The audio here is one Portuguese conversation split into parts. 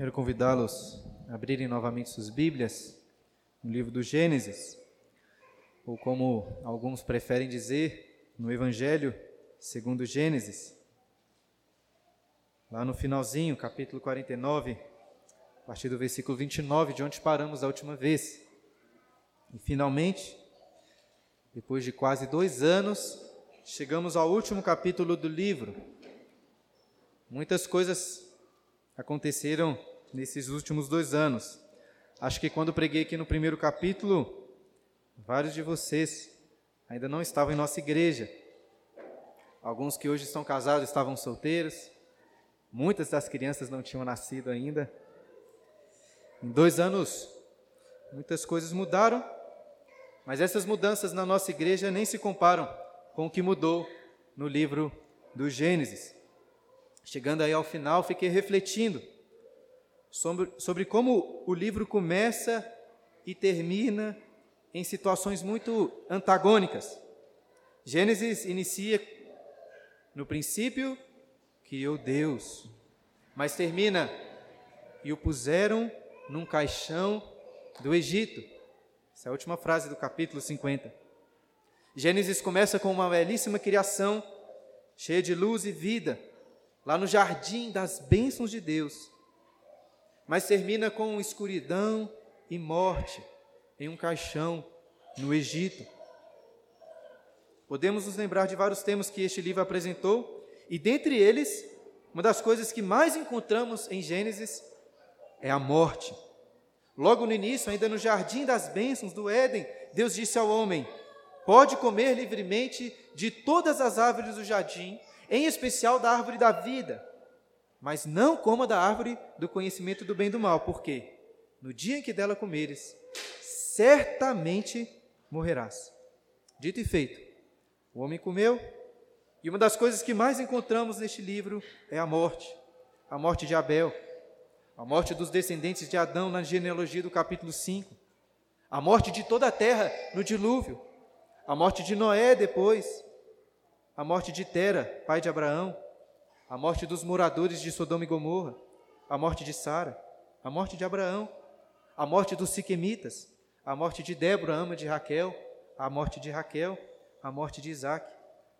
Quero convidá-los a abrirem novamente suas Bíblias no livro do Gênesis, ou como alguns preferem dizer, no Evangelho segundo Gênesis. Lá no finalzinho, capítulo 49, a partir do versículo 29, de onde paramos a última vez. E finalmente, depois de quase dois anos, chegamos ao último capítulo do livro. Muitas coisas aconteceram nesses últimos dois anos. Acho que quando preguei aqui no primeiro capítulo, vários de vocês ainda não estavam em nossa igreja. Alguns que hoje estão casados estavam solteiros. Muitas das crianças não tinham nascido ainda. Em dois anos, muitas coisas mudaram, mas essas mudanças na nossa igreja nem se comparam com o que mudou no livro do Gênesis. Chegando aí ao final, fiquei refletindo sobre, sobre como o livro começa e termina em situações muito antagônicas. Gênesis inicia no princípio criou Deus, mas termina e o puseram num caixão do Egito. Essa é a última frase do capítulo 50. Gênesis começa com uma belíssima criação, cheia de luz e vida, lá no jardim das bênçãos de Deus mas termina com escuridão e morte em um caixão no Egito. Podemos nos lembrar de vários temas que este livro apresentou, e dentre eles, uma das coisas que mais encontramos em Gênesis é a morte. Logo no início, ainda no jardim das bênçãos do Éden, Deus disse ao homem: Pode comer livremente de todas as árvores do jardim, em especial da árvore da vida mas não coma da árvore do conhecimento do bem e do mal, porque no dia em que dela comeres, certamente morrerás. Dito e feito, o homem comeu, e uma das coisas que mais encontramos neste livro é a morte, a morte de Abel, a morte dos descendentes de Adão na genealogia do capítulo 5, a morte de toda a terra no dilúvio, a morte de Noé depois, a morte de Tera, pai de Abraão, a morte dos moradores de Sodoma e Gomorra, a morte de Sara, a morte de Abraão, a morte dos siquemitas, a morte de Débora, ama de Raquel, a morte de Raquel, a morte de Isaac,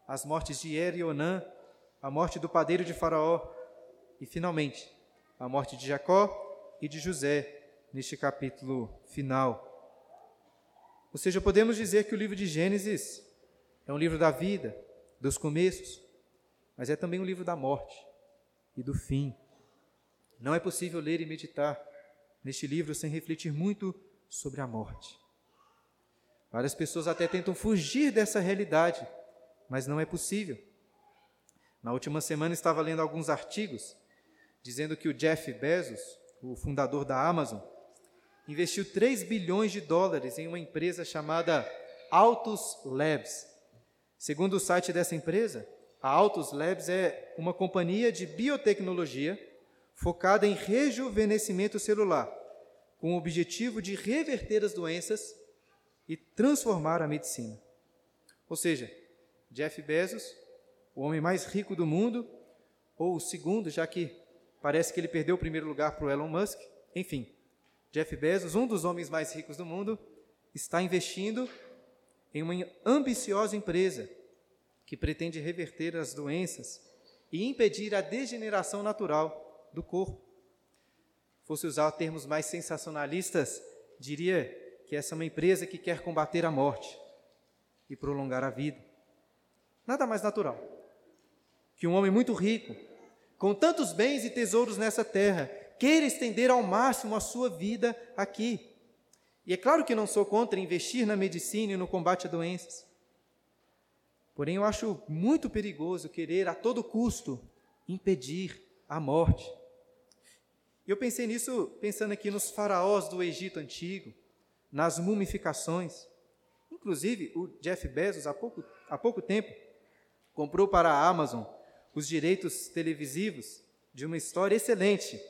as mortes de Er e Onã, a morte do padeiro de Faraó e, finalmente, a morte de Jacó e de José, neste capítulo final. Ou seja, podemos dizer que o livro de Gênesis é um livro da vida, dos começos, mas é também um livro da morte e do fim. Não é possível ler e meditar neste livro sem refletir muito sobre a morte. Várias pessoas até tentam fugir dessa realidade, mas não é possível. Na última semana estava lendo alguns artigos dizendo que o Jeff Bezos, o fundador da Amazon, investiu 3 bilhões de dólares em uma empresa chamada Autos Labs. Segundo o site dessa empresa, a Autos Labs é uma companhia de biotecnologia focada em rejuvenescimento celular, com o objetivo de reverter as doenças e transformar a medicina. Ou seja, Jeff Bezos, o homem mais rico do mundo, ou o segundo, já que parece que ele perdeu o primeiro lugar para o Elon Musk, enfim, Jeff Bezos, um dos homens mais ricos do mundo, está investindo em uma ambiciosa empresa que pretende reverter as doenças e impedir a degeneração natural do corpo. Fosse usar termos mais sensacionalistas, diria que essa é uma empresa que quer combater a morte e prolongar a vida. Nada mais natural que um homem muito rico, com tantos bens e tesouros nessa terra, queira estender ao máximo a sua vida aqui. E é claro que não sou contra investir na medicina e no combate a doenças. Porém, eu acho muito perigoso querer a todo custo impedir a morte. Eu pensei nisso pensando aqui nos faraós do Egito antigo, nas mumificações. Inclusive, o Jeff Bezos, há pouco, há pouco tempo, comprou para a Amazon os direitos televisivos de uma história excelente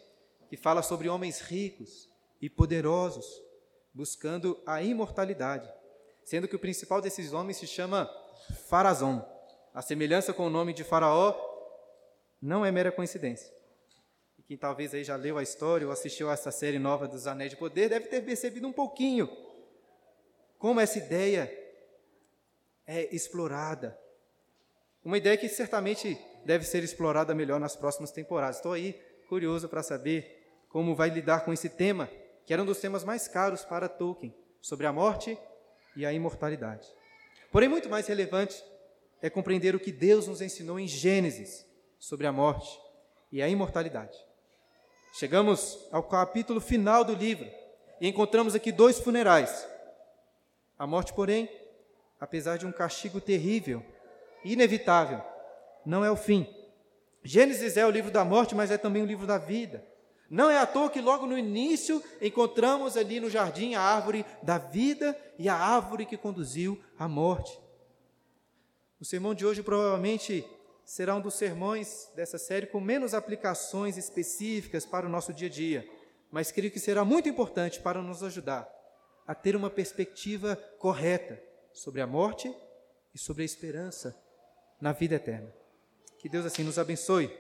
que fala sobre homens ricos e poderosos buscando a imortalidade, sendo que o principal desses homens se chama Farazon. A semelhança com o nome de Faraó não é mera coincidência. quem talvez aí já leu a história ou assistiu a essa série nova dos Anéis de Poder, deve ter percebido um pouquinho como essa ideia é explorada. Uma ideia que certamente deve ser explorada melhor nas próximas temporadas. Estou aí curioso para saber como vai lidar com esse tema, que era um dos temas mais caros para Tolkien, sobre a morte e a imortalidade. Porém, muito mais relevante é compreender o que Deus nos ensinou em Gênesis sobre a morte e a imortalidade. Chegamos ao capítulo final do livro e encontramos aqui dois funerais. A morte, porém, apesar de um castigo terrível, inevitável, não é o fim. Gênesis é o livro da morte, mas é também o livro da vida. Não é à toa que logo no início encontramos ali no jardim a árvore da vida e a árvore que conduziu à morte. O sermão de hoje provavelmente será um dos sermões dessa série com menos aplicações específicas para o nosso dia a dia, mas creio que será muito importante para nos ajudar a ter uma perspectiva correta sobre a morte e sobre a esperança na vida eterna. Que Deus assim nos abençoe.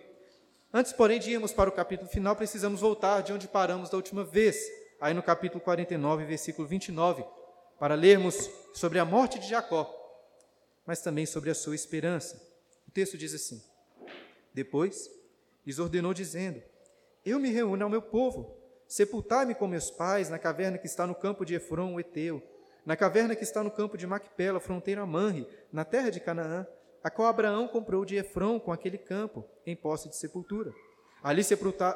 Antes, porém, de irmos para o capítulo final, precisamos voltar de onde paramos da última vez, aí no capítulo 49, versículo 29, para lermos sobre a morte de Jacó, mas também sobre a sua esperança. O texto diz assim: Depois lhes ordenou, dizendo: Eu me reúno ao meu povo, sepultai-me com meus pais na caverna que está no campo de Efron, o Eteu, na caverna que está no campo de Macpela, fronteira a Manre, na terra de Canaã, a qual Abraão comprou de Efron com aquele campo, em posse de sepultura. Ali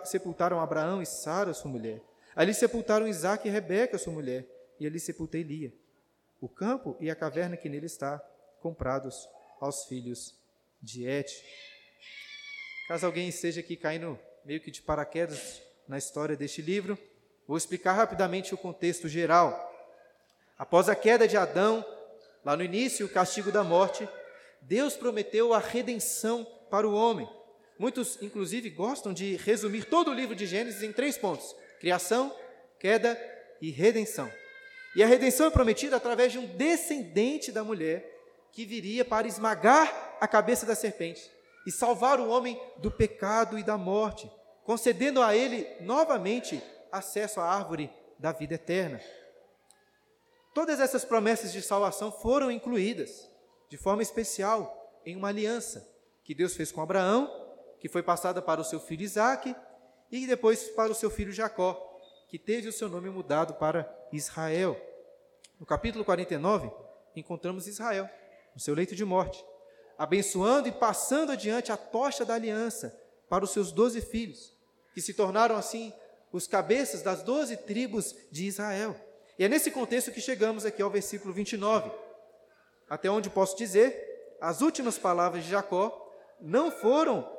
sepultaram Abraão e Sara, sua mulher. Ali sepultaram Isaac e Rebeca, sua mulher. E ali sepultei Lia. O campo e a caverna que nele está, comprados aos filhos de Et. Caso alguém esteja aqui caindo meio que de paraquedas na história deste livro, vou explicar rapidamente o contexto geral. Após a queda de Adão, lá no início, o castigo da morte, Deus prometeu a redenção para o homem. Muitos, inclusive, gostam de resumir todo o livro de Gênesis em três pontos: criação, queda e redenção. E a redenção é prometida através de um descendente da mulher que viria para esmagar a cabeça da serpente e salvar o homem do pecado e da morte, concedendo a ele novamente acesso à árvore da vida eterna. Todas essas promessas de salvação foram incluídas, de forma especial, em uma aliança que Deus fez com Abraão, que foi passada para o seu filho Isaque e depois para o seu filho Jacó, que teve o seu nome mudado para Israel. No capítulo 49, encontramos Israel no seu leito de morte, abençoando e passando adiante a tocha da aliança para os seus doze filhos, que se tornaram assim os cabeças das doze tribos de Israel. E é nesse contexto que chegamos aqui ao versículo 29, até onde posso dizer, as últimas palavras de Jacó não foram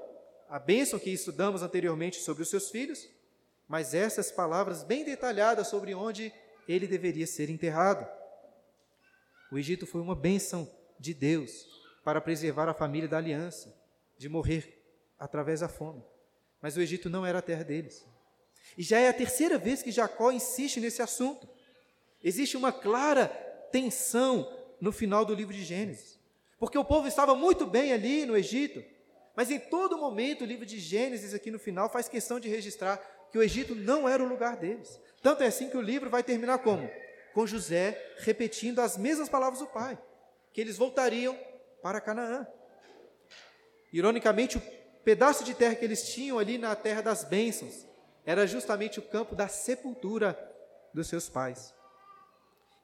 a bênção que estudamos anteriormente sobre os seus filhos, mas essas palavras bem detalhadas sobre onde ele deveria ser enterrado. O Egito foi uma bênção de Deus para preservar a família da aliança, de morrer através da fome. Mas o Egito não era a terra deles. E já é a terceira vez que Jacó insiste nesse assunto. Existe uma clara tensão no final do livro de Gênesis. Porque o povo estava muito bem ali no Egito, mas em todo momento o livro de Gênesis, aqui no final, faz questão de registrar que o Egito não era o lugar deles. Tanto é assim que o livro vai terminar como? Com José repetindo as mesmas palavras do pai que eles voltariam para Canaã. Ironicamente, o pedaço de terra que eles tinham ali na terra das bênçãos era justamente o campo da sepultura dos seus pais.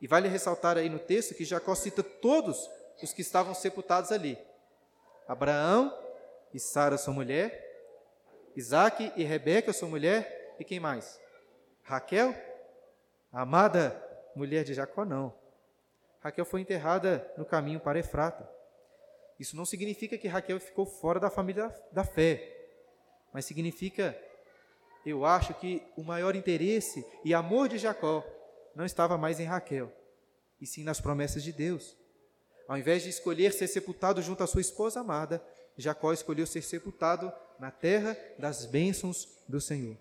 E vale ressaltar aí no texto que Jacó cita todos os que estavam sepultados ali: Abraão e Sara, sua mulher, Isaac e Rebeca, sua mulher, e quem mais? Raquel, a amada mulher de Jacó, não. Raquel foi enterrada no caminho para Efrata. Isso não significa que Raquel ficou fora da família da fé, mas significa, eu acho, que o maior interesse e amor de Jacó não estava mais em Raquel, e sim nas promessas de Deus. Ao invés de escolher ser sepultado junto à sua esposa amada, Jacó escolheu ser sepultado na terra das bênçãos do Senhor.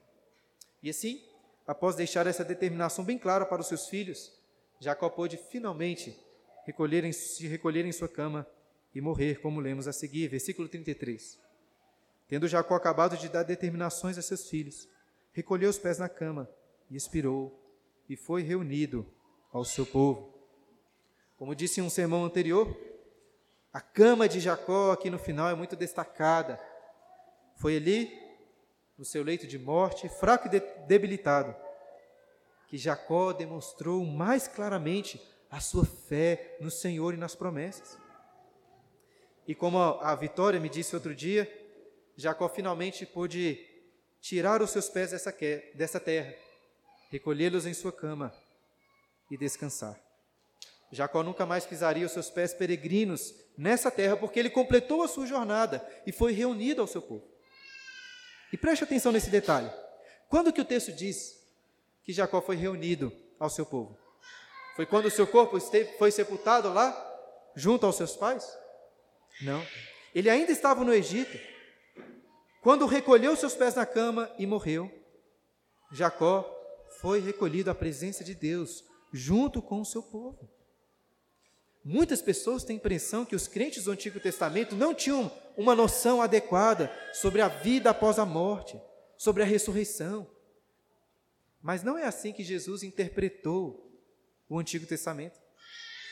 E assim, após deixar essa determinação bem clara para os seus filhos, Jacó pôde finalmente recolher se recolher em sua cama e morrer, como lemos a seguir, versículo 33. Tendo Jacó acabado de dar determinações a seus filhos, recolheu os pés na cama e expirou, e foi reunido ao seu povo. Como disse em um sermão anterior, a cama de Jacó aqui no final é muito destacada. Foi ali, no seu leito de morte, fraco e debilitado, que Jacó demonstrou mais claramente a sua fé no Senhor e nas promessas. E como a Vitória me disse outro dia, Jacó finalmente pôde tirar os seus pés dessa, dessa terra, recolhê-los em sua cama e descansar. Jacó nunca mais pisaria os seus pés peregrinos nessa terra, porque ele completou a sua jornada e foi reunido ao seu povo. E preste atenção nesse detalhe. Quando que o texto diz que Jacó foi reunido ao seu povo? Foi quando o seu corpo esteve, foi sepultado lá, junto aos seus pais? Não. Ele ainda estava no Egito. Quando recolheu seus pés na cama e morreu, Jacó foi recolhido à presença de Deus, junto com o seu povo. Muitas pessoas têm a impressão que os crentes do Antigo Testamento não tinham uma noção adequada sobre a vida após a morte, sobre a ressurreição. Mas não é assim que Jesus interpretou o Antigo Testamento.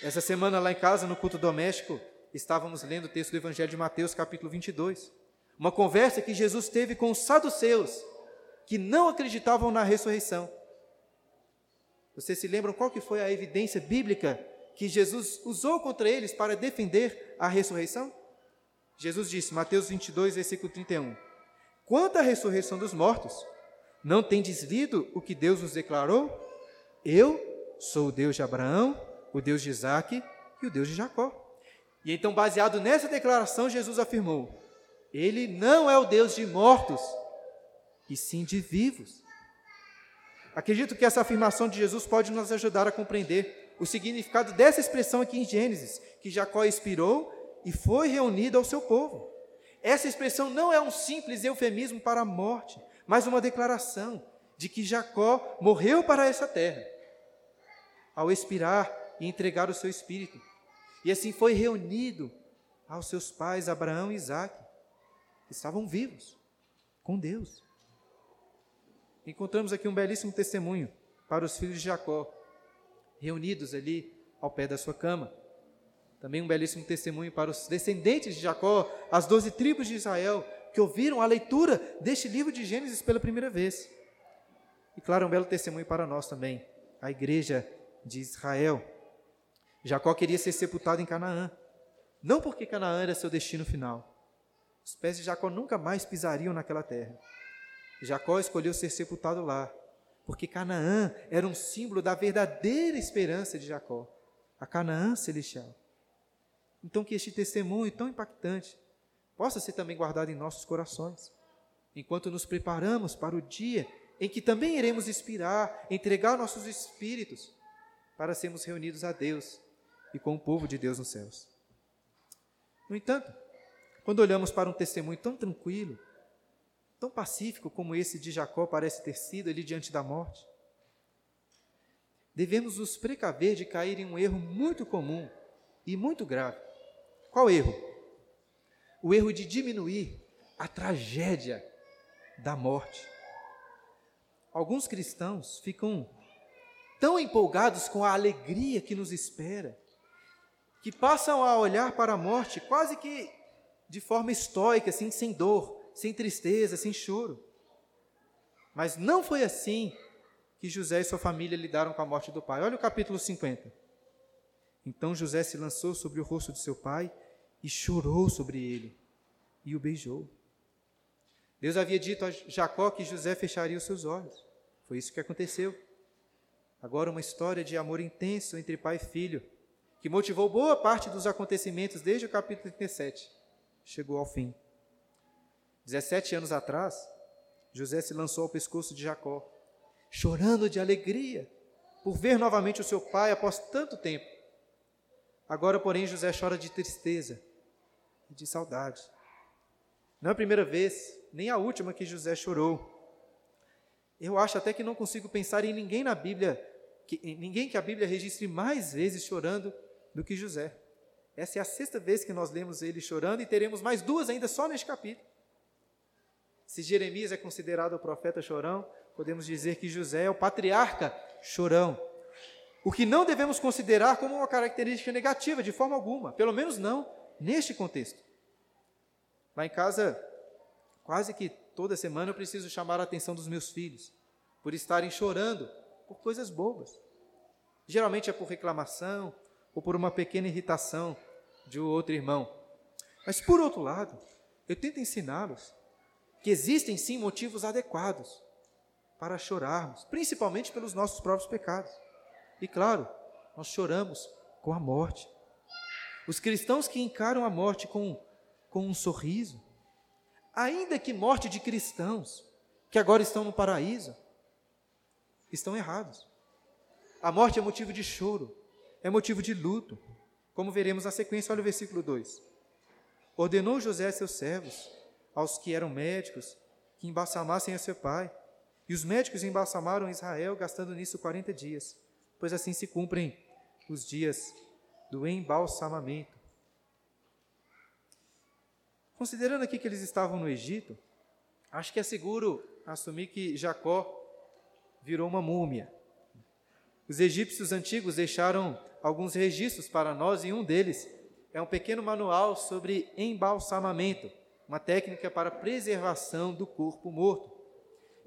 Essa semana, lá em casa, no culto doméstico, estávamos lendo o texto do Evangelho de Mateus, capítulo 22. Uma conversa que Jesus teve com os saduceus, que não acreditavam na ressurreição. Vocês se lembram qual que foi a evidência bíblica que Jesus usou contra eles para defender a ressurreição? Jesus disse, Mateus 22, versículo 31, Quanto à ressurreição dos mortos, não tendes lido o que Deus nos declarou? Eu sou o Deus de Abraão, o Deus de Isaac e o Deus de Jacó. E então, baseado nessa declaração, Jesus afirmou: ele não é o Deus de mortos, e sim de vivos. Acredito que essa afirmação de Jesus pode nos ajudar a compreender o significado dessa expressão aqui em Gênesis, que Jacó expirou e foi reunido ao seu povo. Essa expressão não é um simples eufemismo para a morte, mas uma declaração de que Jacó morreu para essa terra, ao expirar e entregar o seu espírito, e assim foi reunido aos seus pais Abraão e Isaque estavam vivos com Deus. Encontramos aqui um belíssimo testemunho para os filhos de Jacó, reunidos ali ao pé da sua cama. Também um belíssimo testemunho para os descendentes de Jacó, as doze tribos de Israel, que ouviram a leitura deste livro de Gênesis pela primeira vez. E claro, um belo testemunho para nós também, a igreja de Israel. Jacó queria ser sepultado em Canaã, não porque Canaã era seu destino final, os pés de Jacó nunca mais pisariam naquela terra. Jacó escolheu ser sepultado lá, porque Canaã era um símbolo da verdadeira esperança de Jacó, a Canaã celestial. Então, que este testemunho tão impactante possa ser também guardado em nossos corações, enquanto nos preparamos para o dia em que também iremos expirar, entregar nossos espíritos para sermos reunidos a Deus e com o povo de Deus nos céus. No entanto, quando olhamos para um testemunho tão tranquilo, tão pacífico como esse de Jacó parece ter sido ali diante da morte, devemos nos precaver de cair em um erro muito comum e muito grave. Qual erro? O erro de diminuir a tragédia da morte. Alguns cristãos ficam tão empolgados com a alegria que nos espera, que passam a olhar para a morte quase que de forma estoica, assim, sem dor, sem tristeza, sem choro. Mas não foi assim que José e sua família lidaram com a morte do pai. Olha o capítulo 50. Então José se lançou sobre o rosto de seu pai e chorou sobre ele e o beijou. Deus havia dito a Jacó que José fecharia os seus olhos. Foi isso que aconteceu. Agora, uma história de amor intenso entre pai e filho, que motivou boa parte dos acontecimentos desde o capítulo 37 chegou ao fim. 17 anos atrás, José se lançou ao pescoço de Jacó, chorando de alegria por ver novamente o seu pai após tanto tempo. Agora, porém, José chora de tristeza e de saudade. Não é a primeira vez, nem a última que José chorou. Eu acho até que não consigo pensar em ninguém na Bíblia, que, ninguém que a Bíblia registre mais vezes chorando do que José. Essa é a sexta vez que nós lemos ele chorando e teremos mais duas ainda só neste capítulo. Se Jeremias é considerado o profeta chorão, podemos dizer que José é o patriarca chorão. O que não devemos considerar como uma característica negativa, de forma alguma, pelo menos não neste contexto. Lá em casa, quase que toda semana eu preciso chamar a atenção dos meus filhos por estarem chorando por coisas bobas. Geralmente é por reclamação ou por uma pequena irritação de outro irmão. Mas, por outro lado, eu tento ensiná-los que existem sim motivos adequados para chorarmos, principalmente pelos nossos próprios pecados. E claro, nós choramos com a morte. Os cristãos que encaram a morte com, com um sorriso, ainda que morte de cristãos que agora estão no paraíso, estão errados. A morte é motivo de choro, é motivo de luto, como veremos na sequência, olha o versículo 2. Ordenou José a seus servos, aos que eram médicos, que embalsamassem a seu pai. E os médicos embalsamaram Israel, gastando nisso 40 dias, pois assim se cumprem os dias do embalsamamento. Considerando aqui que eles estavam no Egito, acho que é seguro assumir que Jacó virou uma múmia. Os egípcios antigos deixaram alguns registros para nós e um deles é um pequeno manual sobre embalsamamento, uma técnica para preservação do corpo morto.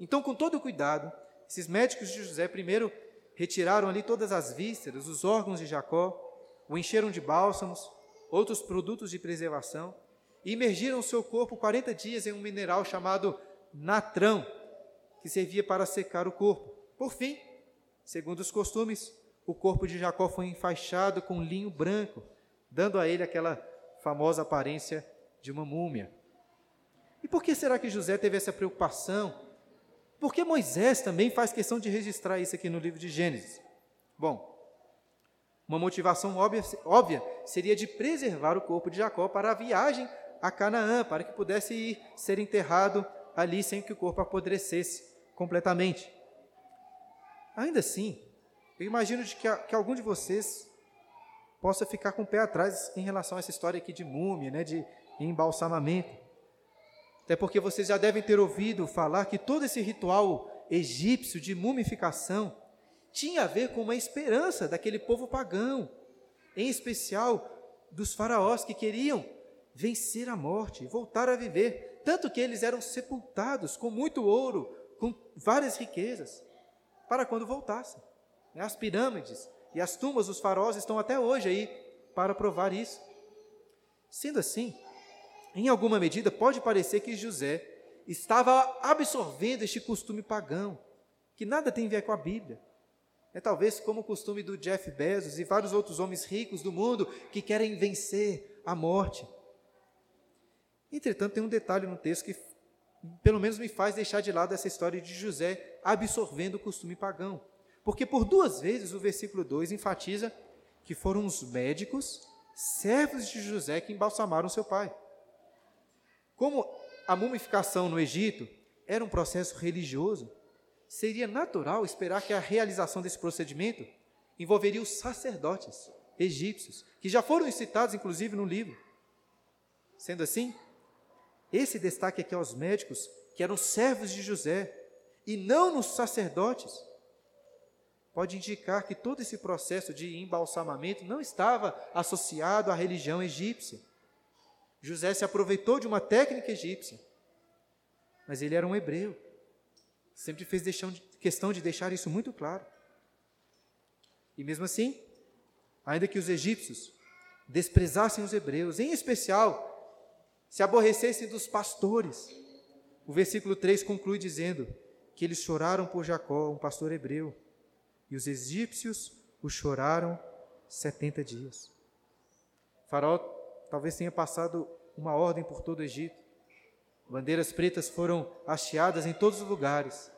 Então, com todo cuidado, esses médicos de José primeiro retiraram ali todas as vísceras, os órgãos de Jacó, o encheram de bálsamos, outros produtos de preservação e imergiram seu corpo 40 dias em um mineral chamado natrão, que servia para secar o corpo. Por fim, segundo os costumes, o corpo de Jacó foi enfaixado com linho branco, dando a ele aquela famosa aparência de uma múmia. E por que será que José teve essa preocupação? Por que Moisés também faz questão de registrar isso aqui no livro de Gênesis? Bom, uma motivação óbvia, óbvia seria de preservar o corpo de Jacó para a viagem a Canaã, para que pudesse ir ser enterrado ali sem que o corpo apodrecesse completamente. Ainda assim, eu imagino de que, que algum de vocês possa ficar com o pé atrás em relação a essa história aqui de múmia, né, de embalsamamento. Até porque vocês já devem ter ouvido falar que todo esse ritual egípcio de mumificação tinha a ver com uma esperança daquele povo pagão, em especial dos faraós que queriam vencer a morte, voltar a viver, tanto que eles eram sepultados com muito ouro, com várias riquezas, para quando voltassem. Né, as pirâmides e as tumbas dos faraós estão até hoje aí para provar isso. Sendo assim, em alguma medida pode parecer que José estava absorvendo este costume pagão, que nada tem a ver com a Bíblia. É talvez como o costume do Jeff Bezos e vários outros homens ricos do mundo que querem vencer a morte. Entretanto, tem um detalhe no texto que pelo menos me faz deixar de lado essa história de José absorvendo o costume pagão. Porque por duas vezes o versículo 2 enfatiza que foram os médicos, servos de José, que embalsamaram seu pai. Como a mumificação no Egito era um processo religioso, seria natural esperar que a realização desse procedimento envolveria os sacerdotes egípcios, que já foram citados inclusive no livro. Sendo assim, esse destaque aqui aos médicos, que eram servos de José, e não nos sacerdotes, pode indicar que todo esse processo de embalsamamento não estava associado à religião egípcia. José se aproveitou de uma técnica egípcia, mas ele era um hebreu. Sempre fez questão de deixar isso muito claro. E mesmo assim, ainda que os egípcios desprezassem os hebreus, em especial se aborrecessem dos pastores, o versículo 3 conclui dizendo que eles choraram por Jacó, um pastor hebreu, e os egípcios o choraram 70 dias. Faraó talvez tenha passado uma ordem por todo o Egito. Bandeiras pretas foram hasteadas em todos os lugares.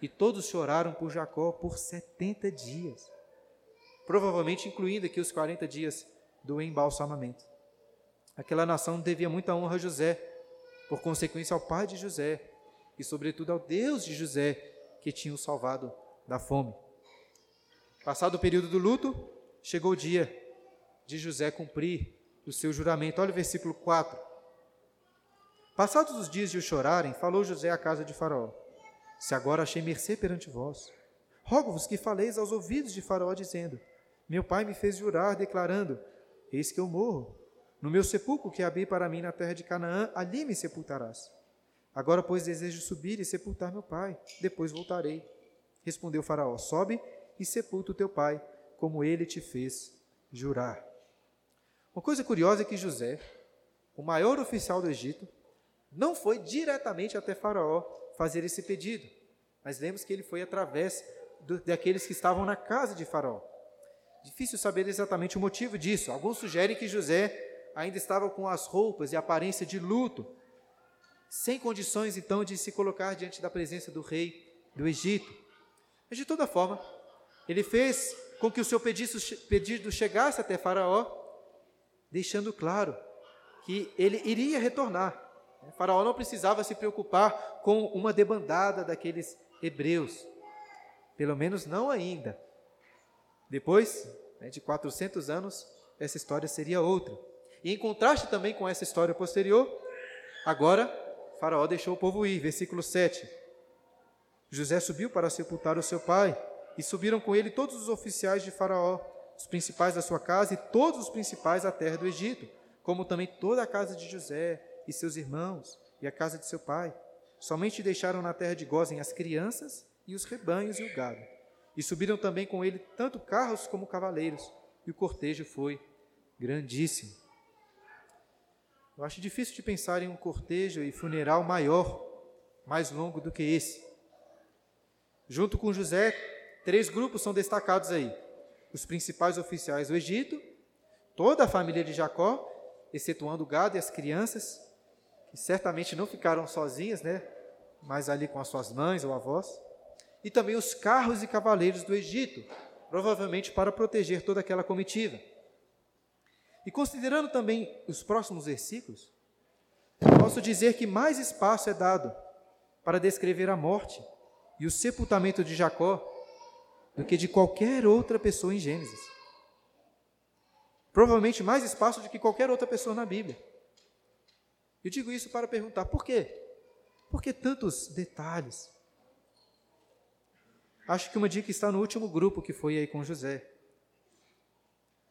E todos choraram por Jacó por 70 dias. Provavelmente incluindo aqui os 40 dias do embalsamamento. Aquela nação devia muita honra a José, por consequência ao pai de José e, sobretudo, ao Deus de José que tinha o salvado da fome. Passado o período do luto, chegou o dia de José cumprir o seu juramento. Olha o versículo 4. Passados os dias de o chorarem, falou José à casa de Faraó: Se agora achei mercê perante vós, rogo-vos que faleis aos ouvidos de Faraó, dizendo: Meu pai me fez jurar, declarando: Eis que eu morro. No meu sepulcro que abri para mim na terra de Canaã, ali me sepultarás. Agora, pois, desejo subir e sepultar meu pai, depois voltarei. Respondeu Faraó: Sobe e sepulta o teu pai, como ele te fez jurar. Uma coisa curiosa é que José, o maior oficial do Egito, não foi diretamente até Faraó fazer esse pedido, mas lemos que ele foi através do, daqueles que estavam na casa de Faraó. Difícil saber exatamente o motivo disso. Alguns sugerem que José ainda estava com as roupas e aparência de luto, sem condições então de se colocar diante da presença do rei do Egito. Mas de toda forma, ele fez com que o seu pedido chegasse até Faraó, deixando claro que ele iria retornar. Faraó não precisava se preocupar com uma debandada daqueles hebreus, pelo menos não ainda. Depois né, de 400 anos, essa história seria outra. E em contraste também com essa história posterior, agora Faraó deixou o povo ir. Versículo 7. José subiu para sepultar o seu pai, e subiram com ele todos os oficiais de Faraó, os principais da sua casa e todos os principais da terra do Egito, como também toda a casa de José e seus irmãos e a casa de seu pai. Somente deixaram na terra de Gozem as crianças e os rebanhos e o gado. E subiram também com ele tanto carros como cavaleiros, e o cortejo foi grandíssimo. Eu acho difícil de pensar em um cortejo e funeral maior, mais longo do que esse. Junto com José, três grupos são destacados aí: os principais oficiais do Egito, toda a família de Jacó, excetuando o gado e as crianças, que certamente não ficaram sozinhas, né? Mas ali com as suas mães ou avós, e também os carros e cavaleiros do Egito, provavelmente para proteger toda aquela comitiva. E considerando também os próximos versículos, posso dizer que mais espaço é dado para descrever a morte e o sepultamento de Jacó do que de qualquer outra pessoa em Gênesis. Provavelmente mais espaço do que qualquer outra pessoa na Bíblia. Eu digo isso para perguntar por quê? Por que tantos detalhes? Acho que uma dica está no último grupo que foi aí com José.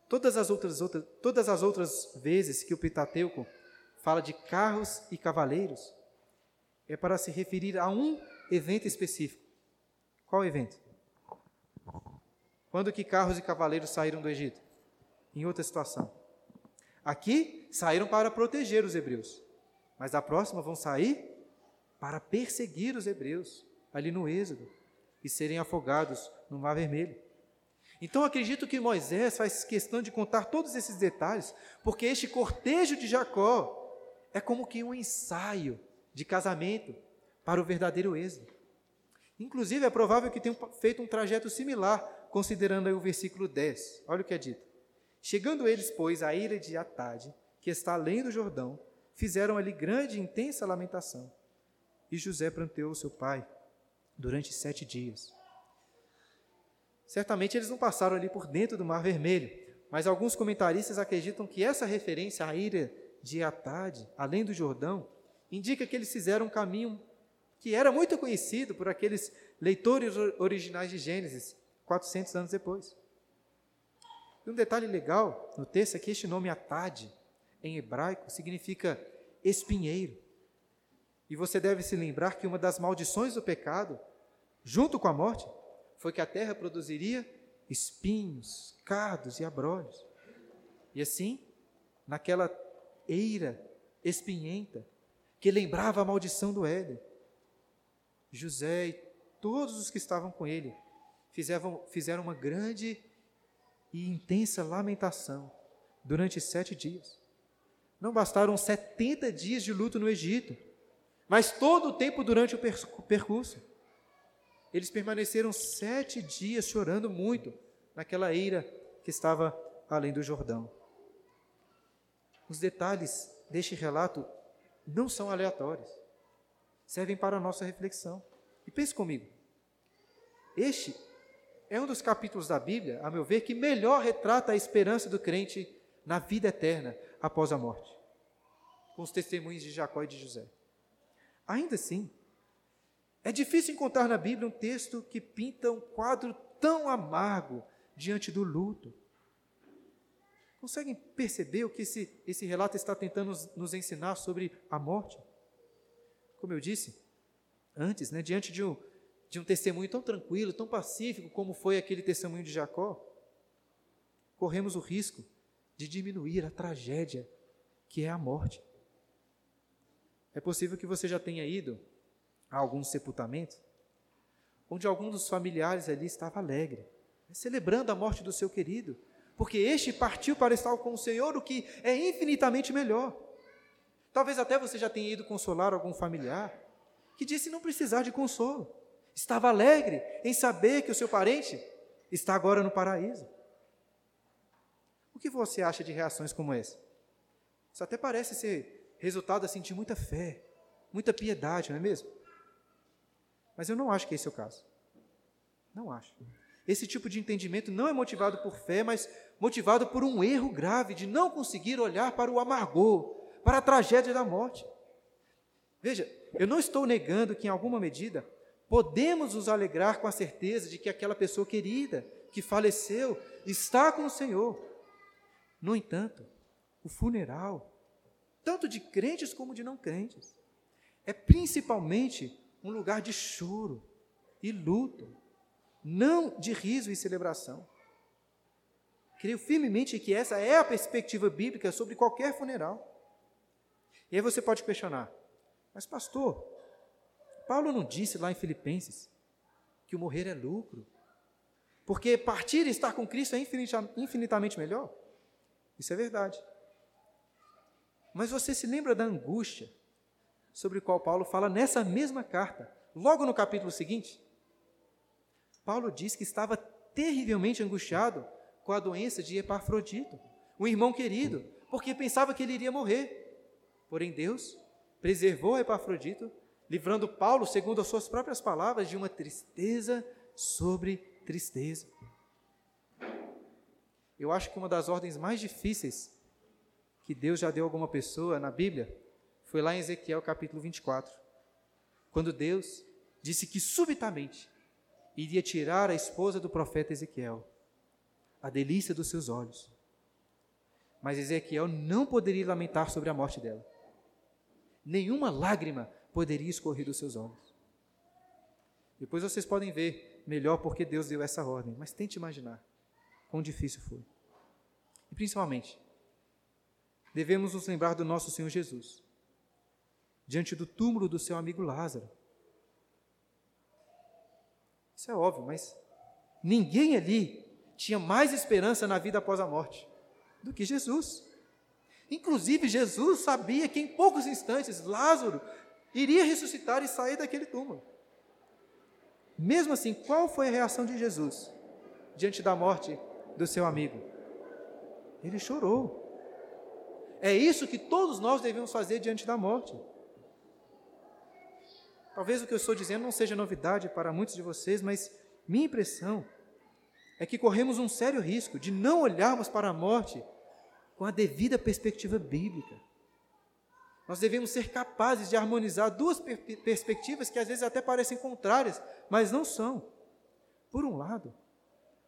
Todas as outras, outras, todas as outras vezes que o Pentateuco fala de carros e cavaleiros, é para se referir a um evento específico. Qual evento? Quando que carros e cavaleiros saíram do Egito? Em outra situação. Aqui saíram para proteger os hebreus, mas a próxima vão sair para perseguir os hebreus, ali no Êxodo, e serem afogados no Mar Vermelho. Então acredito que Moisés faz questão de contar todos esses detalhes, porque este cortejo de Jacó é como que um ensaio de casamento para o verdadeiro êxodo. Inclusive, é provável que tenham feito um trajeto similar, considerando aí o versículo 10. Olha o que é dito. Chegando eles, pois, à ilha de Atade, que está além do Jordão, fizeram ali grande e intensa lamentação. E José pranteou seu pai durante sete dias. Certamente eles não passaram ali por dentro do Mar Vermelho, mas alguns comentaristas acreditam que essa referência à ilha de Atade, além do Jordão, indica que eles fizeram um caminho que era muito conhecido por aqueles leitores originais de Gênesis, 400 anos depois. E um detalhe legal no texto é que este nome Atade, em hebraico, significa espinheiro. E você deve se lembrar que uma das maldições do pecado, junto com a morte, foi que a terra produziria espinhos, cardos e abrolhos. E assim, naquela eira espinhenta, que lembrava a maldição do Éden, José e todos os que estavam com ele fizeram, fizeram uma grande e intensa lamentação durante sete dias. Não bastaram 70 dias de luto no Egito, mas todo o tempo durante o percurso. Eles permaneceram sete dias chorando muito naquela eira que estava além do Jordão. Os detalhes deste relato não são aleatórios, servem para a nossa reflexão. E pense comigo: este é um dos capítulos da Bíblia, a meu ver, que melhor retrata a esperança do crente na vida eterna após a morte. com os testemunhos de Jacó e de José. Ainda assim, é difícil encontrar na Bíblia um texto que pinta um quadro tão amargo diante do luto. Conseguem perceber o que esse, esse relato está tentando nos, nos ensinar sobre a morte? Como eu disse antes, né, diante de um, de um testemunho tão tranquilo, tão pacífico como foi aquele testemunho de Jacó, corremos o risco de diminuir a tragédia que é a morte. É possível que você já tenha ido a algum sepultamento onde algum dos familiares ali estava alegre, celebrando a morte do seu querido, porque este partiu para estar com o Senhor, o que é infinitamente melhor. Talvez até você já tenha ido consolar algum familiar que disse não precisar de consolo, estava alegre em saber que o seu parente está agora no paraíso. O que você acha de reações como essa? Isso até parece ser resultado assim, de muita fé, muita piedade, não é mesmo? Mas eu não acho que esse é o caso. Não acho. Esse tipo de entendimento não é motivado por fé, mas motivado por um erro grave de não conseguir olhar para o amargor, para a tragédia da morte. Veja, eu não estou negando que, em alguma medida, podemos nos alegrar com a certeza de que aquela pessoa querida, que faleceu, está com o Senhor. No entanto, o funeral, tanto de crentes como de não crentes, é principalmente um lugar de choro e luto, não de riso e celebração. Creio firmemente que essa é a perspectiva bíblica sobre qualquer funeral. E aí você pode questionar, mas pastor, Paulo não disse lá em Filipenses que o morrer é lucro? Porque partir e estar com Cristo é infinitamente melhor? Isso é verdade. Mas você se lembra da angústia sobre a qual Paulo fala nessa mesma carta, logo no capítulo seguinte? Paulo diz que estava terrivelmente angustiado com a doença de Epafrodito, um irmão querido, porque pensava que ele iria morrer. Porém, Deus preservou Epafrodito, livrando Paulo, segundo as suas próprias palavras, de uma tristeza sobre tristeza. Eu acho que uma das ordens mais difíceis que Deus já deu a alguma pessoa na Bíblia foi lá em Ezequiel capítulo 24, quando Deus disse que subitamente iria tirar a esposa do profeta Ezequiel, a delícia dos seus olhos. Mas Ezequiel não poderia lamentar sobre a morte dela. Nenhuma lágrima poderia escorrer dos seus olhos. Depois vocês podem ver melhor porque Deus deu essa ordem, mas tente imaginar quão difícil foi. E principalmente, devemos nos lembrar do nosso Senhor Jesus, diante do túmulo do seu amigo Lázaro. Isso é óbvio, mas ninguém ali tinha mais esperança na vida após a morte do que Jesus. Inclusive, Jesus sabia que em poucos instantes Lázaro iria ressuscitar e sair daquele túmulo. Mesmo assim, qual foi a reação de Jesus diante da morte do seu amigo? Ele chorou. É isso que todos nós devemos fazer diante da morte. Talvez o que eu estou dizendo não seja novidade para muitos de vocês, mas minha impressão é que corremos um sério risco de não olharmos para a morte com a devida perspectiva bíblica. Nós devemos ser capazes de harmonizar duas per perspectivas que às vezes até parecem contrárias, mas não são. Por um lado,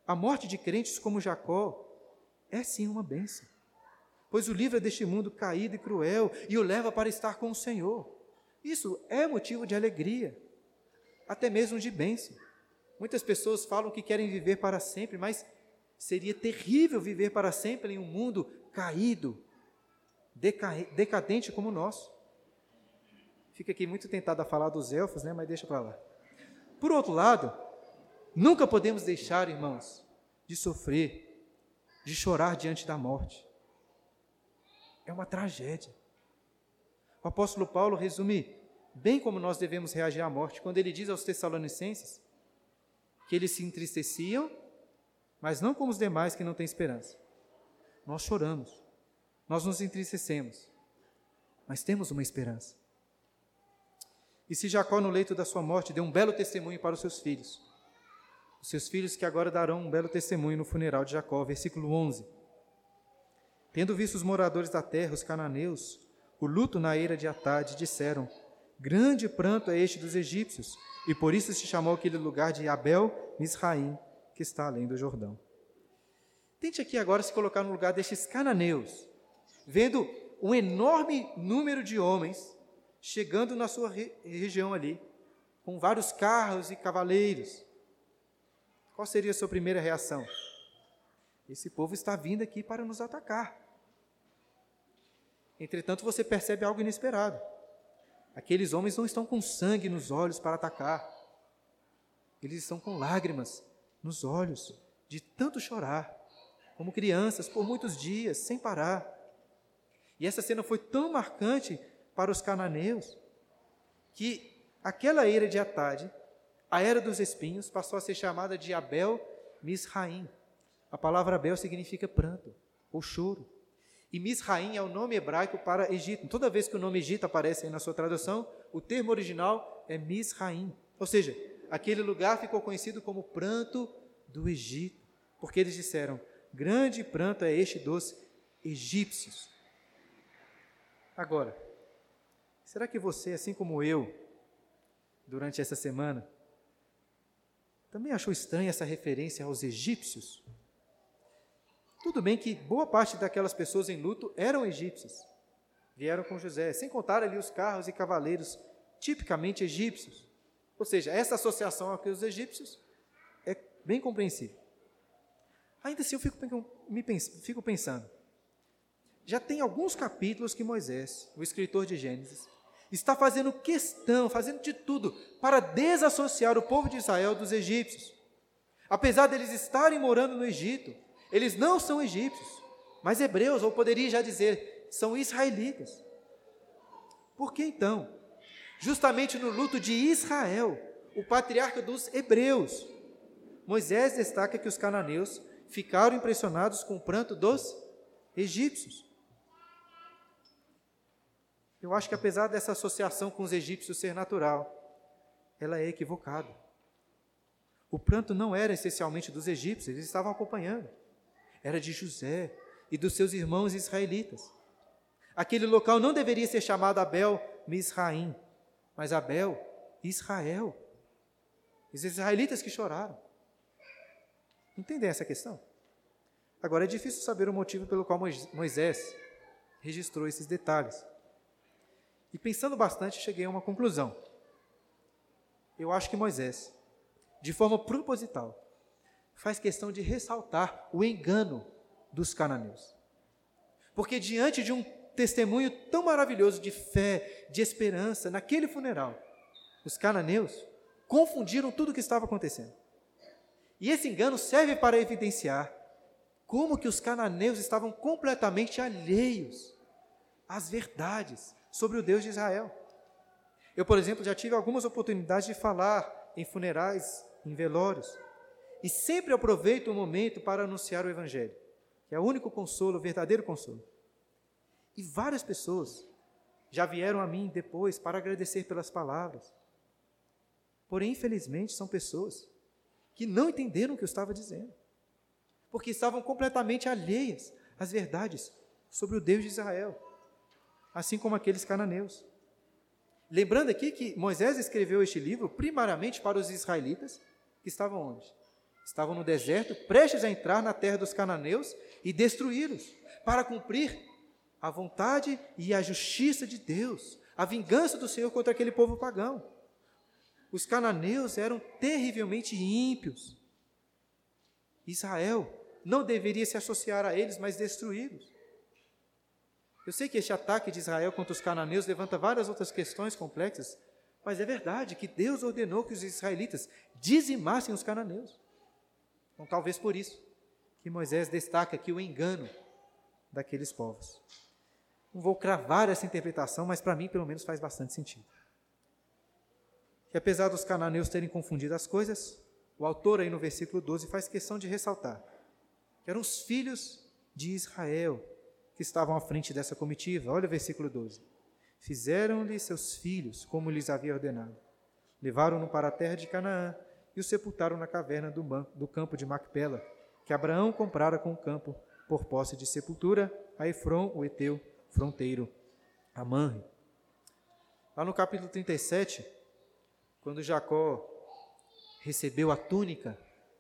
a morte de crentes como Jacó é sim uma bênção, pois o livra deste mundo caído e cruel e o leva para estar com o Senhor. Isso é motivo de alegria, até mesmo de bênção. Muitas pessoas falam que querem viver para sempre, mas seria terrível viver para sempre em um mundo caído, decadente como o nosso. Fica aqui muito tentado a falar dos elfos, né? mas deixa para lá. Por outro lado, nunca podemos deixar, irmãos, de sofrer, de chorar diante da morte. É uma tragédia. O apóstolo Paulo resume bem como nós devemos reagir à morte, quando ele diz aos Tessalonicenses que eles se entristeciam, mas não como os demais que não têm esperança. Nós choramos, nós nos entristecemos, mas temos uma esperança. E se Jacó, no leito da sua morte, deu um belo testemunho para os seus filhos, os seus filhos que agora darão um belo testemunho no funeral de Jacó, versículo 11. Tendo visto os moradores da terra, os cananeus, o luto na eira de Atade, disseram: Grande pranto é este dos egípcios, e por isso se chamou aquele lugar de Abel Misraim, que está além do Jordão. Tente aqui agora se colocar no lugar destes cananeus, vendo um enorme número de homens chegando na sua re região ali, com vários carros e cavaleiros. Qual seria a sua primeira reação? Esse povo está vindo aqui para nos atacar. Entretanto, você percebe algo inesperado. Aqueles homens não estão com sangue nos olhos para atacar. Eles estão com lágrimas nos olhos, de tanto chorar, como crianças, por muitos dias, sem parar. E essa cena foi tão marcante para os cananeus que aquela era de Atade, a era dos espinhos, passou a ser chamada de Abel Misraim. A palavra Abel significa pranto ou choro. E Misraim é o nome hebraico para Egito. Toda vez que o nome Egito aparece aí na sua tradução, o termo original é Misraim. Ou seja, aquele lugar ficou conhecido como pranto do Egito, porque eles disseram: grande pranto é este dos egípcios. Agora, será que você, assim como eu, durante essa semana, também achou estranha essa referência aos egípcios? Tudo bem que boa parte daquelas pessoas em luto eram egípcios. Vieram com José, sem contar ali os carros e cavaleiros tipicamente egípcios. Ou seja, essa associação aqui os egípcios é bem compreensível. Ainda assim, eu fico, me fico pensando. Já tem alguns capítulos que Moisés, o escritor de Gênesis, está fazendo questão, fazendo de tudo para desassociar o povo de Israel dos egípcios. Apesar deles estarem morando no Egito, eles não são egípcios, mas hebreus, ou poderia já dizer, são israelitas. Por que então? Justamente no luto de Israel, o patriarca dos hebreus, Moisés destaca que os cananeus ficaram impressionados com o pranto dos egípcios. Eu acho que apesar dessa associação com os egípcios ser natural, ela é equivocada. O pranto não era essencialmente dos egípcios, eles estavam acompanhando era de José e dos seus irmãos israelitas. Aquele local não deveria ser chamado Abel Misraim, mas Abel Israel. Os israelitas que choraram. Entendem essa questão? Agora é difícil saber o motivo pelo qual Moisés registrou esses detalhes. E pensando bastante, cheguei a uma conclusão. Eu acho que Moisés, de forma proposital, faz questão de ressaltar o engano dos cananeus. Porque diante de um testemunho tão maravilhoso de fé, de esperança, naquele funeral, os cananeus confundiram tudo o que estava acontecendo. E esse engano serve para evidenciar como que os cananeus estavam completamente alheios às verdades sobre o Deus de Israel. Eu, por exemplo, já tive algumas oportunidades de falar em funerais, em velórios, e sempre aproveito o momento para anunciar o Evangelho, que é o único consolo, o verdadeiro consolo. E várias pessoas já vieram a mim depois para agradecer pelas palavras. Porém, infelizmente, são pessoas que não entenderam o que eu estava dizendo, porque estavam completamente alheias às verdades sobre o Deus de Israel, assim como aqueles cananeus. Lembrando aqui que Moisés escreveu este livro primariamente para os israelitas que estavam onde? estavam no deserto, prestes a entrar na terra dos cananeus e destruí-los, para cumprir a vontade e a justiça de Deus, a vingança do Senhor contra aquele povo pagão. Os cananeus eram terrivelmente ímpios. Israel não deveria se associar a eles, mas destruí-los. Eu sei que este ataque de Israel contra os cananeus levanta várias outras questões complexas, mas é verdade que Deus ordenou que os israelitas dizimassem os cananeus. Então, talvez por isso que Moisés destaca aqui o engano daqueles povos. Não vou cravar essa interpretação, mas para mim, pelo menos, faz bastante sentido. Que apesar dos cananeus terem confundido as coisas, o autor aí no versículo 12 faz questão de ressaltar que eram os filhos de Israel que estavam à frente dessa comitiva. Olha o versículo 12. Fizeram-lhe seus filhos como lhes havia ordenado. Levaram-no para a terra de Canaã e o sepultaram na caverna do, do campo de Macpela, que Abraão comprara com o campo por posse de sepultura a Efron, o Eteu, fronteiro a Manre. Lá no capítulo 37, quando Jacó recebeu a túnica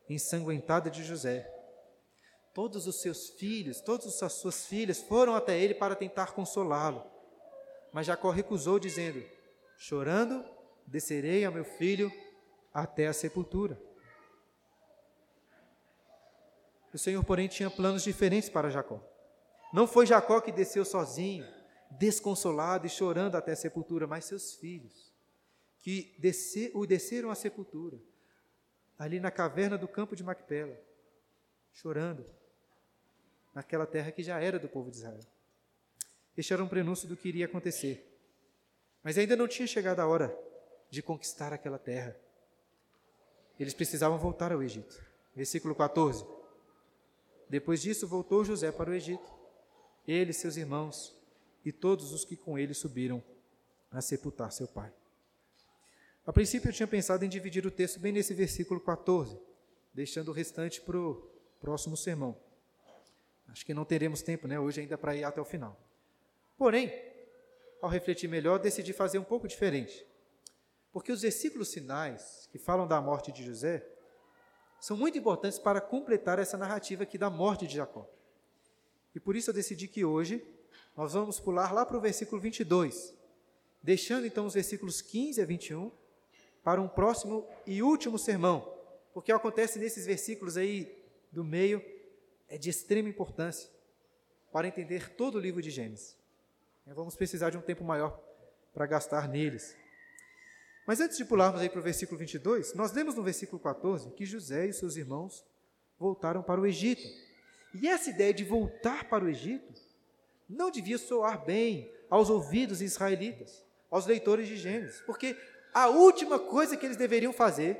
ensanguentada de José, todos os seus filhos, todas as suas filhas foram até ele para tentar consolá-lo. Mas Jacó recusou, dizendo: Chorando, descerei a meu filho até a sepultura. O Senhor, porém, tinha planos diferentes para Jacó. Não foi Jacó que desceu sozinho, desconsolado e chorando até a sepultura, mas seus filhos, que descer, o desceram à sepultura, ali na caverna do campo de Macpela, chorando, naquela terra que já era do povo de Israel. Este era um prenúncio do que iria acontecer. Mas ainda não tinha chegado a hora de conquistar aquela terra. Eles precisavam voltar ao Egito. Versículo 14. Depois disso, voltou José para o Egito, ele, seus irmãos e todos os que com ele subiram a sepultar seu pai. A princípio, eu tinha pensado em dividir o texto bem nesse versículo 14, deixando o restante para o próximo sermão. Acho que não teremos tempo, né, hoje ainda para ir até o final. Porém, ao refletir melhor, decidi fazer um pouco diferente. Porque os versículos finais que falam da morte de José são muito importantes para completar essa narrativa aqui da morte de Jacó. E por isso eu decidi que hoje nós vamos pular lá para o versículo 22, deixando então os versículos 15 a 21 para um próximo e último sermão, porque acontece nesses versículos aí do meio é de extrema importância para entender todo o livro de Gênesis. Vamos precisar de um tempo maior para gastar neles. Mas antes de pularmos aí para o versículo 22, nós lemos no versículo 14 que José e seus irmãos voltaram para o Egito. E essa ideia de voltar para o Egito não devia soar bem aos ouvidos israelitas, aos leitores de Gênesis, porque a última coisa que eles deveriam fazer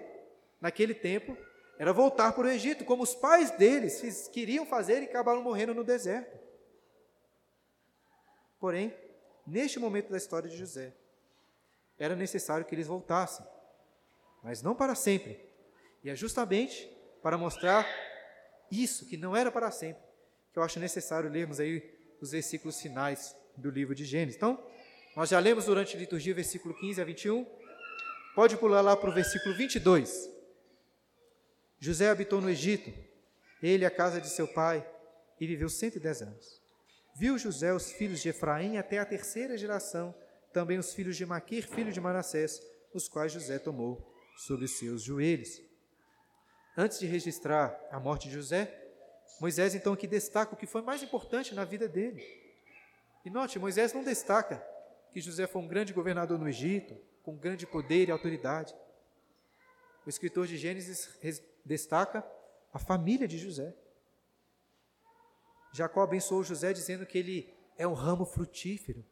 naquele tempo era voltar para o Egito, como os pais deles queriam fazer e acabaram morrendo no deserto. Porém, neste momento da história de José, era necessário que eles voltassem, mas não para sempre. E é justamente para mostrar isso, que não era para sempre, que eu acho necessário lermos aí os versículos finais do livro de Gênesis. Então, nós já lemos durante a liturgia versículo 15 a 21. Pode pular lá para o versículo 22. José habitou no Egito, ele a casa de seu pai, e viveu 110 anos. Viu José os filhos de Efraim até a terceira geração, também os filhos de Maquir, filho de Manassés, os quais José tomou sobre seus joelhos. Antes de registrar a morte de José, Moisés então aqui destaca o que foi mais importante na vida dele. E note, Moisés não destaca que José foi um grande governador no Egito, com grande poder e autoridade. O escritor de Gênesis destaca a família de José. Jacó abençoou José dizendo que ele é um ramo frutífero.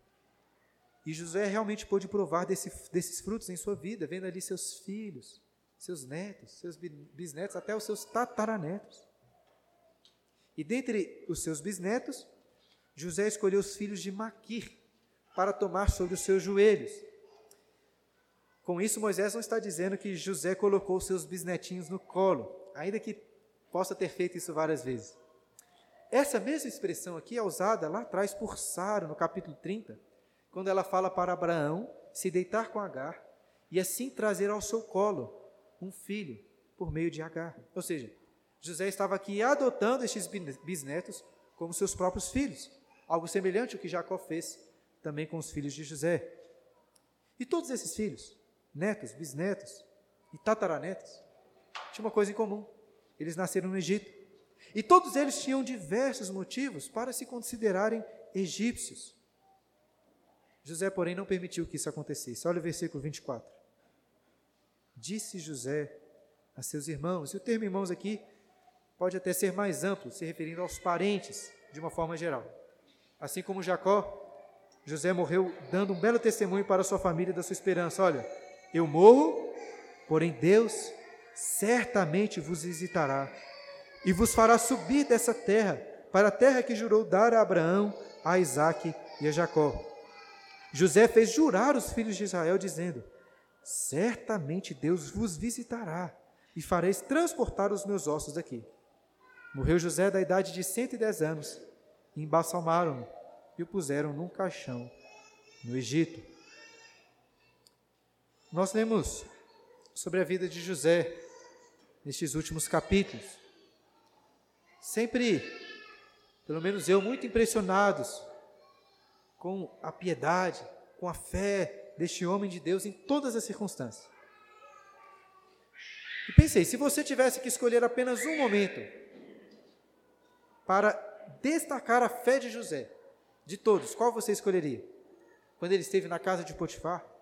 E José realmente pôde provar desse, desses frutos em sua vida, vendo ali seus filhos, seus netos, seus bisnetos, até os seus tataranetos. E dentre os seus bisnetos, José escolheu os filhos de Maquir para tomar sobre os seus joelhos. Com isso, Moisés não está dizendo que José colocou seus bisnetinhos no colo, ainda que possa ter feito isso várias vezes. Essa mesma expressão aqui é usada lá atrás por Sara, no capítulo 30, quando ela fala para Abraão se deitar com Agar e assim trazer ao seu colo um filho por meio de Agar. Ou seja, José estava aqui adotando estes bisnetos como seus próprios filhos, algo semelhante ao que Jacó fez também com os filhos de José. E todos esses filhos, netos, bisnetos e tataranetos, tinham uma coisa em comum: eles nasceram no Egito. E todos eles tinham diversos motivos para se considerarem egípcios. José, porém, não permitiu que isso acontecesse. Olha o versículo 24. Disse José a seus irmãos, e o termo irmãos aqui pode até ser mais amplo, se referindo aos parentes, de uma forma geral. Assim como Jacó, José morreu dando um belo testemunho para sua família da sua esperança. Olha, eu morro, porém Deus certamente vos visitará e vos fará subir dessa terra para a terra que jurou dar a Abraão, a Isaque e a Jacó. José fez jurar os filhos de Israel, dizendo: Certamente Deus vos visitará e fareis transportar os meus ossos daqui. Morreu José da idade de 110 anos, e embalsamaram-no e o puseram num caixão no Egito. Nós lemos sobre a vida de José nestes últimos capítulos. Sempre, pelo menos eu, muito impressionados com a piedade, com a fé deste homem de Deus em todas as circunstâncias. E pensei, se você tivesse que escolher apenas um momento para destacar a fé de José, de todos, qual você escolheria? Quando ele esteve na casa de Potifar?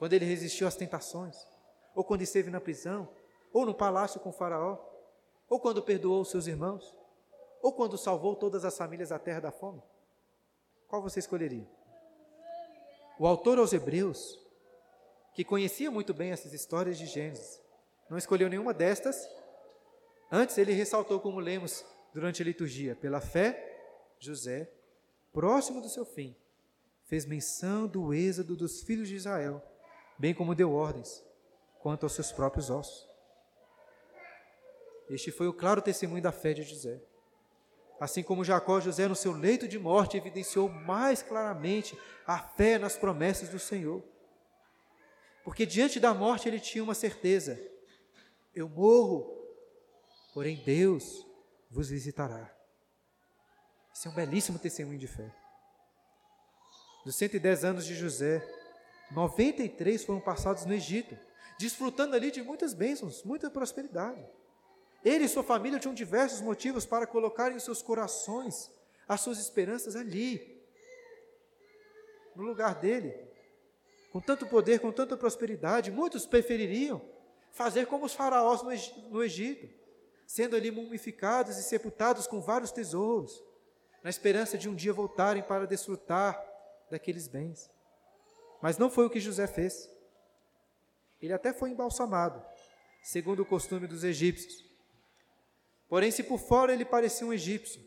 Quando ele resistiu às tentações? Ou quando esteve na prisão? Ou no palácio com Faraó? Ou quando perdoou seus irmãos? Ou quando salvou todas as famílias da terra da fome? Qual você escolheria? O autor aos Hebreus, que conhecia muito bem essas histórias de Gênesis, não escolheu nenhuma destas. Antes, ele ressaltou, como lemos durante a liturgia, pela fé, José, próximo do seu fim, fez menção do êxodo dos filhos de Israel, bem como deu ordens quanto aos seus próprios ossos. Este foi o claro testemunho da fé de José. Assim como Jacó, José, no seu leito de morte, evidenciou mais claramente a fé nas promessas do Senhor. Porque diante da morte ele tinha uma certeza: eu morro, porém Deus vos visitará. Isso é um belíssimo testemunho de fé. Dos 110 anos de José, 93 foram passados no Egito, desfrutando ali de muitas bênçãos, muita prosperidade. Ele e sua família tinham diversos motivos para colocarem em seus corações as suas esperanças ali, no lugar dele. Com tanto poder, com tanta prosperidade, muitos prefeririam fazer como os faraós no Egito, sendo ali mumificados e sepultados com vários tesouros, na esperança de um dia voltarem para desfrutar daqueles bens. Mas não foi o que José fez. Ele até foi embalsamado, segundo o costume dos egípcios. Porém, se por fora ele parecia um egípcio,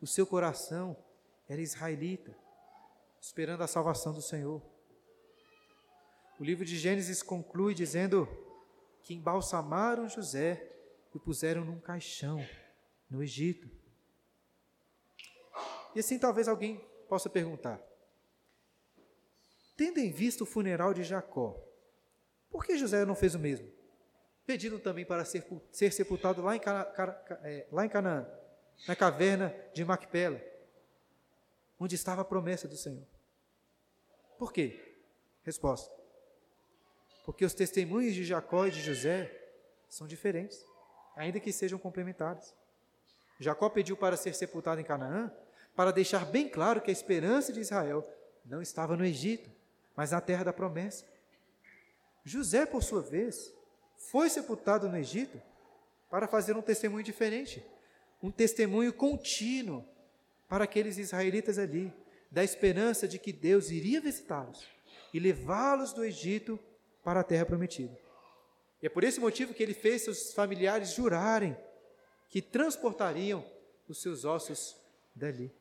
o seu coração era israelita, esperando a salvação do Senhor. O livro de Gênesis conclui dizendo que embalsamaram José e o puseram num caixão no Egito. E assim talvez alguém possa perguntar: tendo em vista o funeral de Jacó, por que José não fez o mesmo? Pedindo também para ser, ser sepultado lá em, é, lá em Canaã, na caverna de Macpela, onde estava a promessa do Senhor. Por quê? Resposta: porque os testemunhos de Jacó e de José são diferentes, ainda que sejam complementares. Jacó pediu para ser sepultado em Canaã, para deixar bem claro que a esperança de Israel não estava no Egito, mas na terra da promessa. José, por sua vez, foi sepultado no Egito para fazer um testemunho diferente, um testemunho contínuo para aqueles israelitas ali, da esperança de que Deus iria visitá-los e levá-los do Egito para a terra prometida. E é por esse motivo que ele fez seus familiares jurarem que transportariam os seus ossos dali.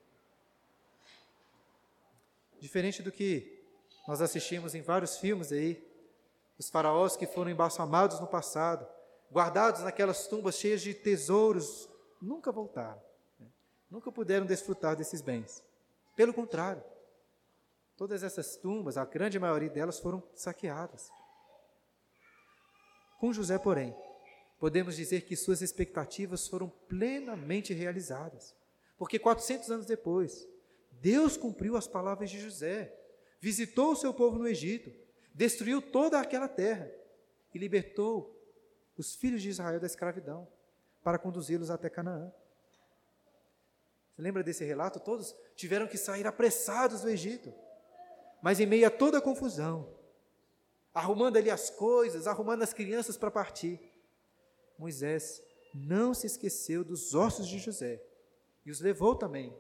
Diferente do que nós assistimos em vários filmes aí, os faraós que foram embalsamados no passado, guardados naquelas tumbas cheias de tesouros, nunca voltaram, né? nunca puderam desfrutar desses bens. Pelo contrário, todas essas tumbas, a grande maioria delas foram saqueadas. Com José, porém, podemos dizer que suas expectativas foram plenamente realizadas, porque 400 anos depois, Deus cumpriu as palavras de José, visitou o seu povo no Egito, destruiu toda aquela terra e libertou os filhos de Israel da escravidão para conduzi-los até Canaã. Você lembra desse relato? Todos tiveram que sair apressados do Egito, mas em meio a toda a confusão, arrumando ali as coisas, arrumando as crianças para partir. Moisés não se esqueceu dos ossos de José e os levou também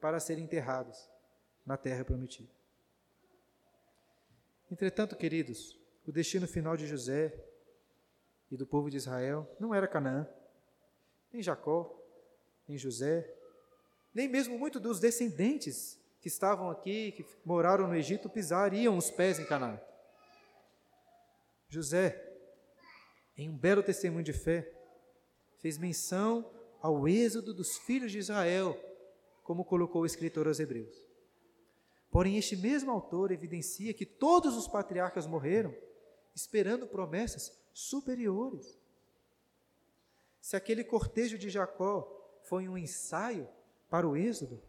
para serem enterrados na terra prometida. Entretanto, queridos, o destino final de José e do povo de Israel não era Canaã, nem Jacó, nem José, nem mesmo muito dos descendentes que estavam aqui, que moraram no Egito, pisariam os pés em Canaã. José, em um belo testemunho de fé, fez menção ao êxodo dos filhos de Israel, como colocou o escritor aos Hebreus. Porém, este mesmo autor evidencia que todos os patriarcas morreram esperando promessas superiores. Se aquele cortejo de Jacó foi um ensaio para o êxodo,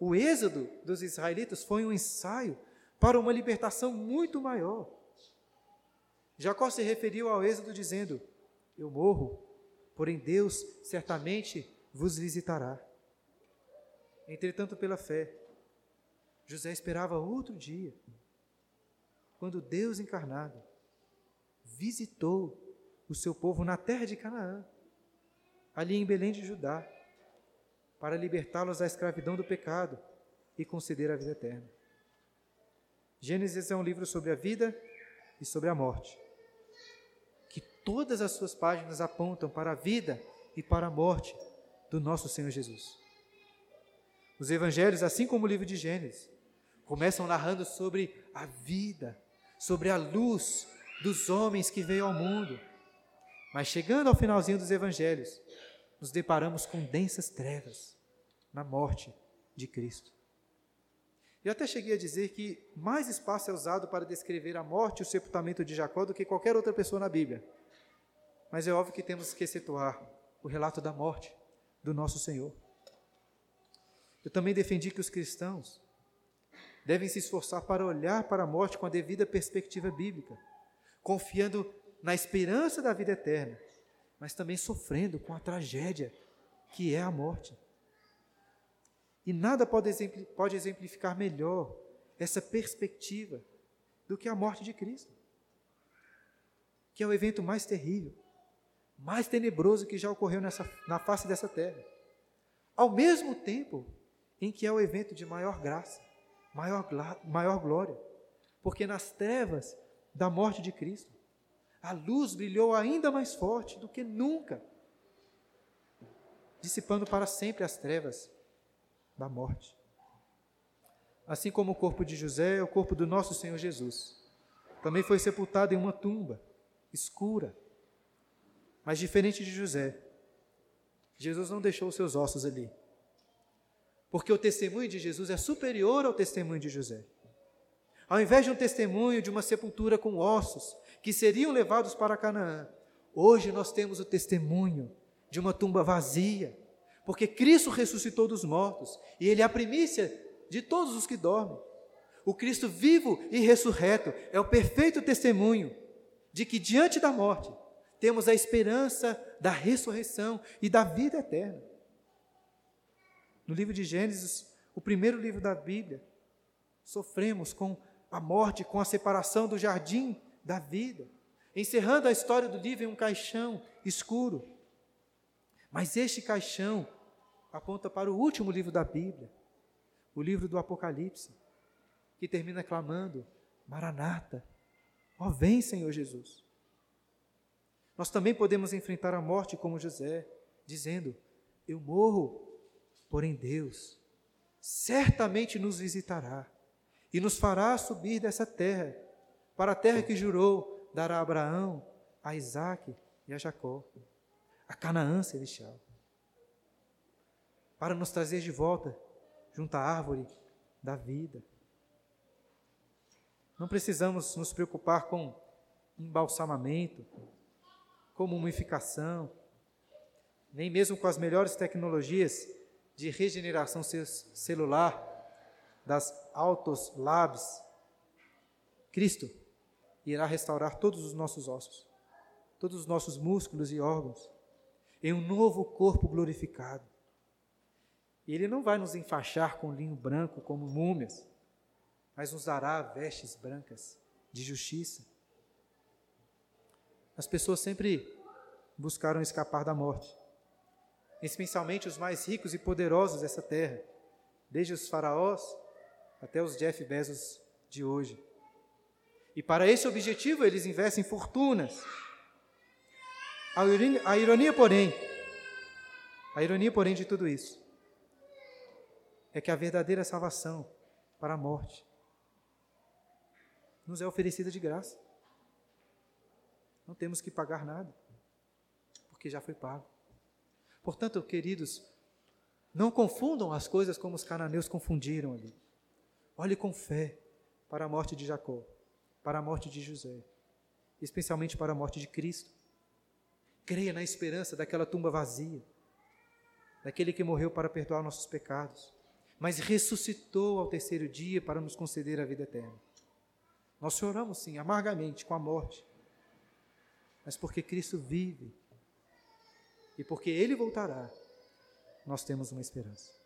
o êxodo dos israelitas foi um ensaio para uma libertação muito maior. Jacó se referiu ao êxodo dizendo: Eu morro, porém Deus certamente vos visitará. Entretanto, pela fé, José esperava outro dia, quando Deus encarnado visitou o seu povo na terra de Canaã, ali em Belém de Judá, para libertá-los da escravidão do pecado e conceder a vida eterna. Gênesis é um livro sobre a vida e sobre a morte, que todas as suas páginas apontam para a vida e para a morte do nosso Senhor Jesus. Os evangelhos, assim como o livro de Gênesis, começam narrando sobre a vida, sobre a luz dos homens que veio ao mundo. Mas chegando ao finalzinho dos evangelhos, nos deparamos com densas trevas na morte de Cristo. Eu até cheguei a dizer que mais espaço é usado para descrever a morte e o sepultamento de Jacó do que qualquer outra pessoa na Bíblia. Mas é óbvio que temos que excetuar o relato da morte do nosso Senhor. Eu também defendi que os cristãos devem se esforçar para olhar para a morte com a devida perspectiva bíblica, confiando na esperança da vida eterna, mas também sofrendo com a tragédia que é a morte. E nada pode exemplificar melhor essa perspectiva do que a morte de Cristo, que é o evento mais terrível, mais tenebroso que já ocorreu nessa, na face dessa terra. Ao mesmo tempo em que é o evento de maior graça, maior, maior glória, porque nas trevas da morte de Cristo, a luz brilhou ainda mais forte do que nunca, dissipando para sempre as trevas da morte. Assim como o corpo de José, é o corpo do nosso Senhor Jesus também foi sepultado em uma tumba escura. Mas diferente de José, Jesus não deixou os seus ossos ali. Porque o testemunho de Jesus é superior ao testemunho de José. Ao invés de um testemunho de uma sepultura com ossos que seriam levados para Canaã, hoje nós temos o testemunho de uma tumba vazia, porque Cristo ressuscitou dos mortos e Ele é a primícia de todos os que dormem. O Cristo vivo e ressurreto é o perfeito testemunho de que diante da morte temos a esperança da ressurreição e da vida eterna. No livro de Gênesis, o primeiro livro da Bíblia, sofremos com a morte, com a separação do jardim da vida, encerrando a história do livro em um caixão escuro. Mas este caixão aponta para o último livro da Bíblia, o livro do Apocalipse, que termina clamando: Maranata, ó vem, Senhor Jesus. Nós também podemos enfrentar a morte como José, dizendo: Eu morro, porém Deus certamente nos visitará e nos fará subir dessa terra, para a terra que jurou dar a Abraão, a Isaac e a Jacó, a Canaã celestial para nos trazer de volta junto à árvore da vida. Não precisamos nos preocupar com embalsamamento, com mumificação, nem mesmo com as melhores tecnologias de regeneração celular das Autos Labs. Cristo irá restaurar todos os nossos ossos, todos os nossos músculos e órgãos, em um novo corpo glorificado. E ele não vai nos enfaixar com linho branco como múmias, mas nos dará vestes brancas de justiça. As pessoas sempre buscaram escapar da morte, especialmente os mais ricos e poderosos dessa terra, desde os faraós até os Jeff Bezos de hoje. E para esse objetivo eles investem fortunas. A ironia, porém, a ironia, porém, de tudo isso é que a verdadeira salvação para a morte nos é oferecida de graça. Não temos que pagar nada, porque já foi pago. Portanto, queridos, não confundam as coisas como os cananeus confundiram ali. Olhe com fé para a morte de Jacó, para a morte de José, especialmente para a morte de Cristo. Creia na esperança daquela tumba vazia, daquele que morreu para perdoar nossos pecados, mas ressuscitou ao terceiro dia para nos conceder a vida eterna. Nós choramos, sim, amargamente com a morte, mas porque Cristo vive e porque Ele voltará, nós temos uma esperança.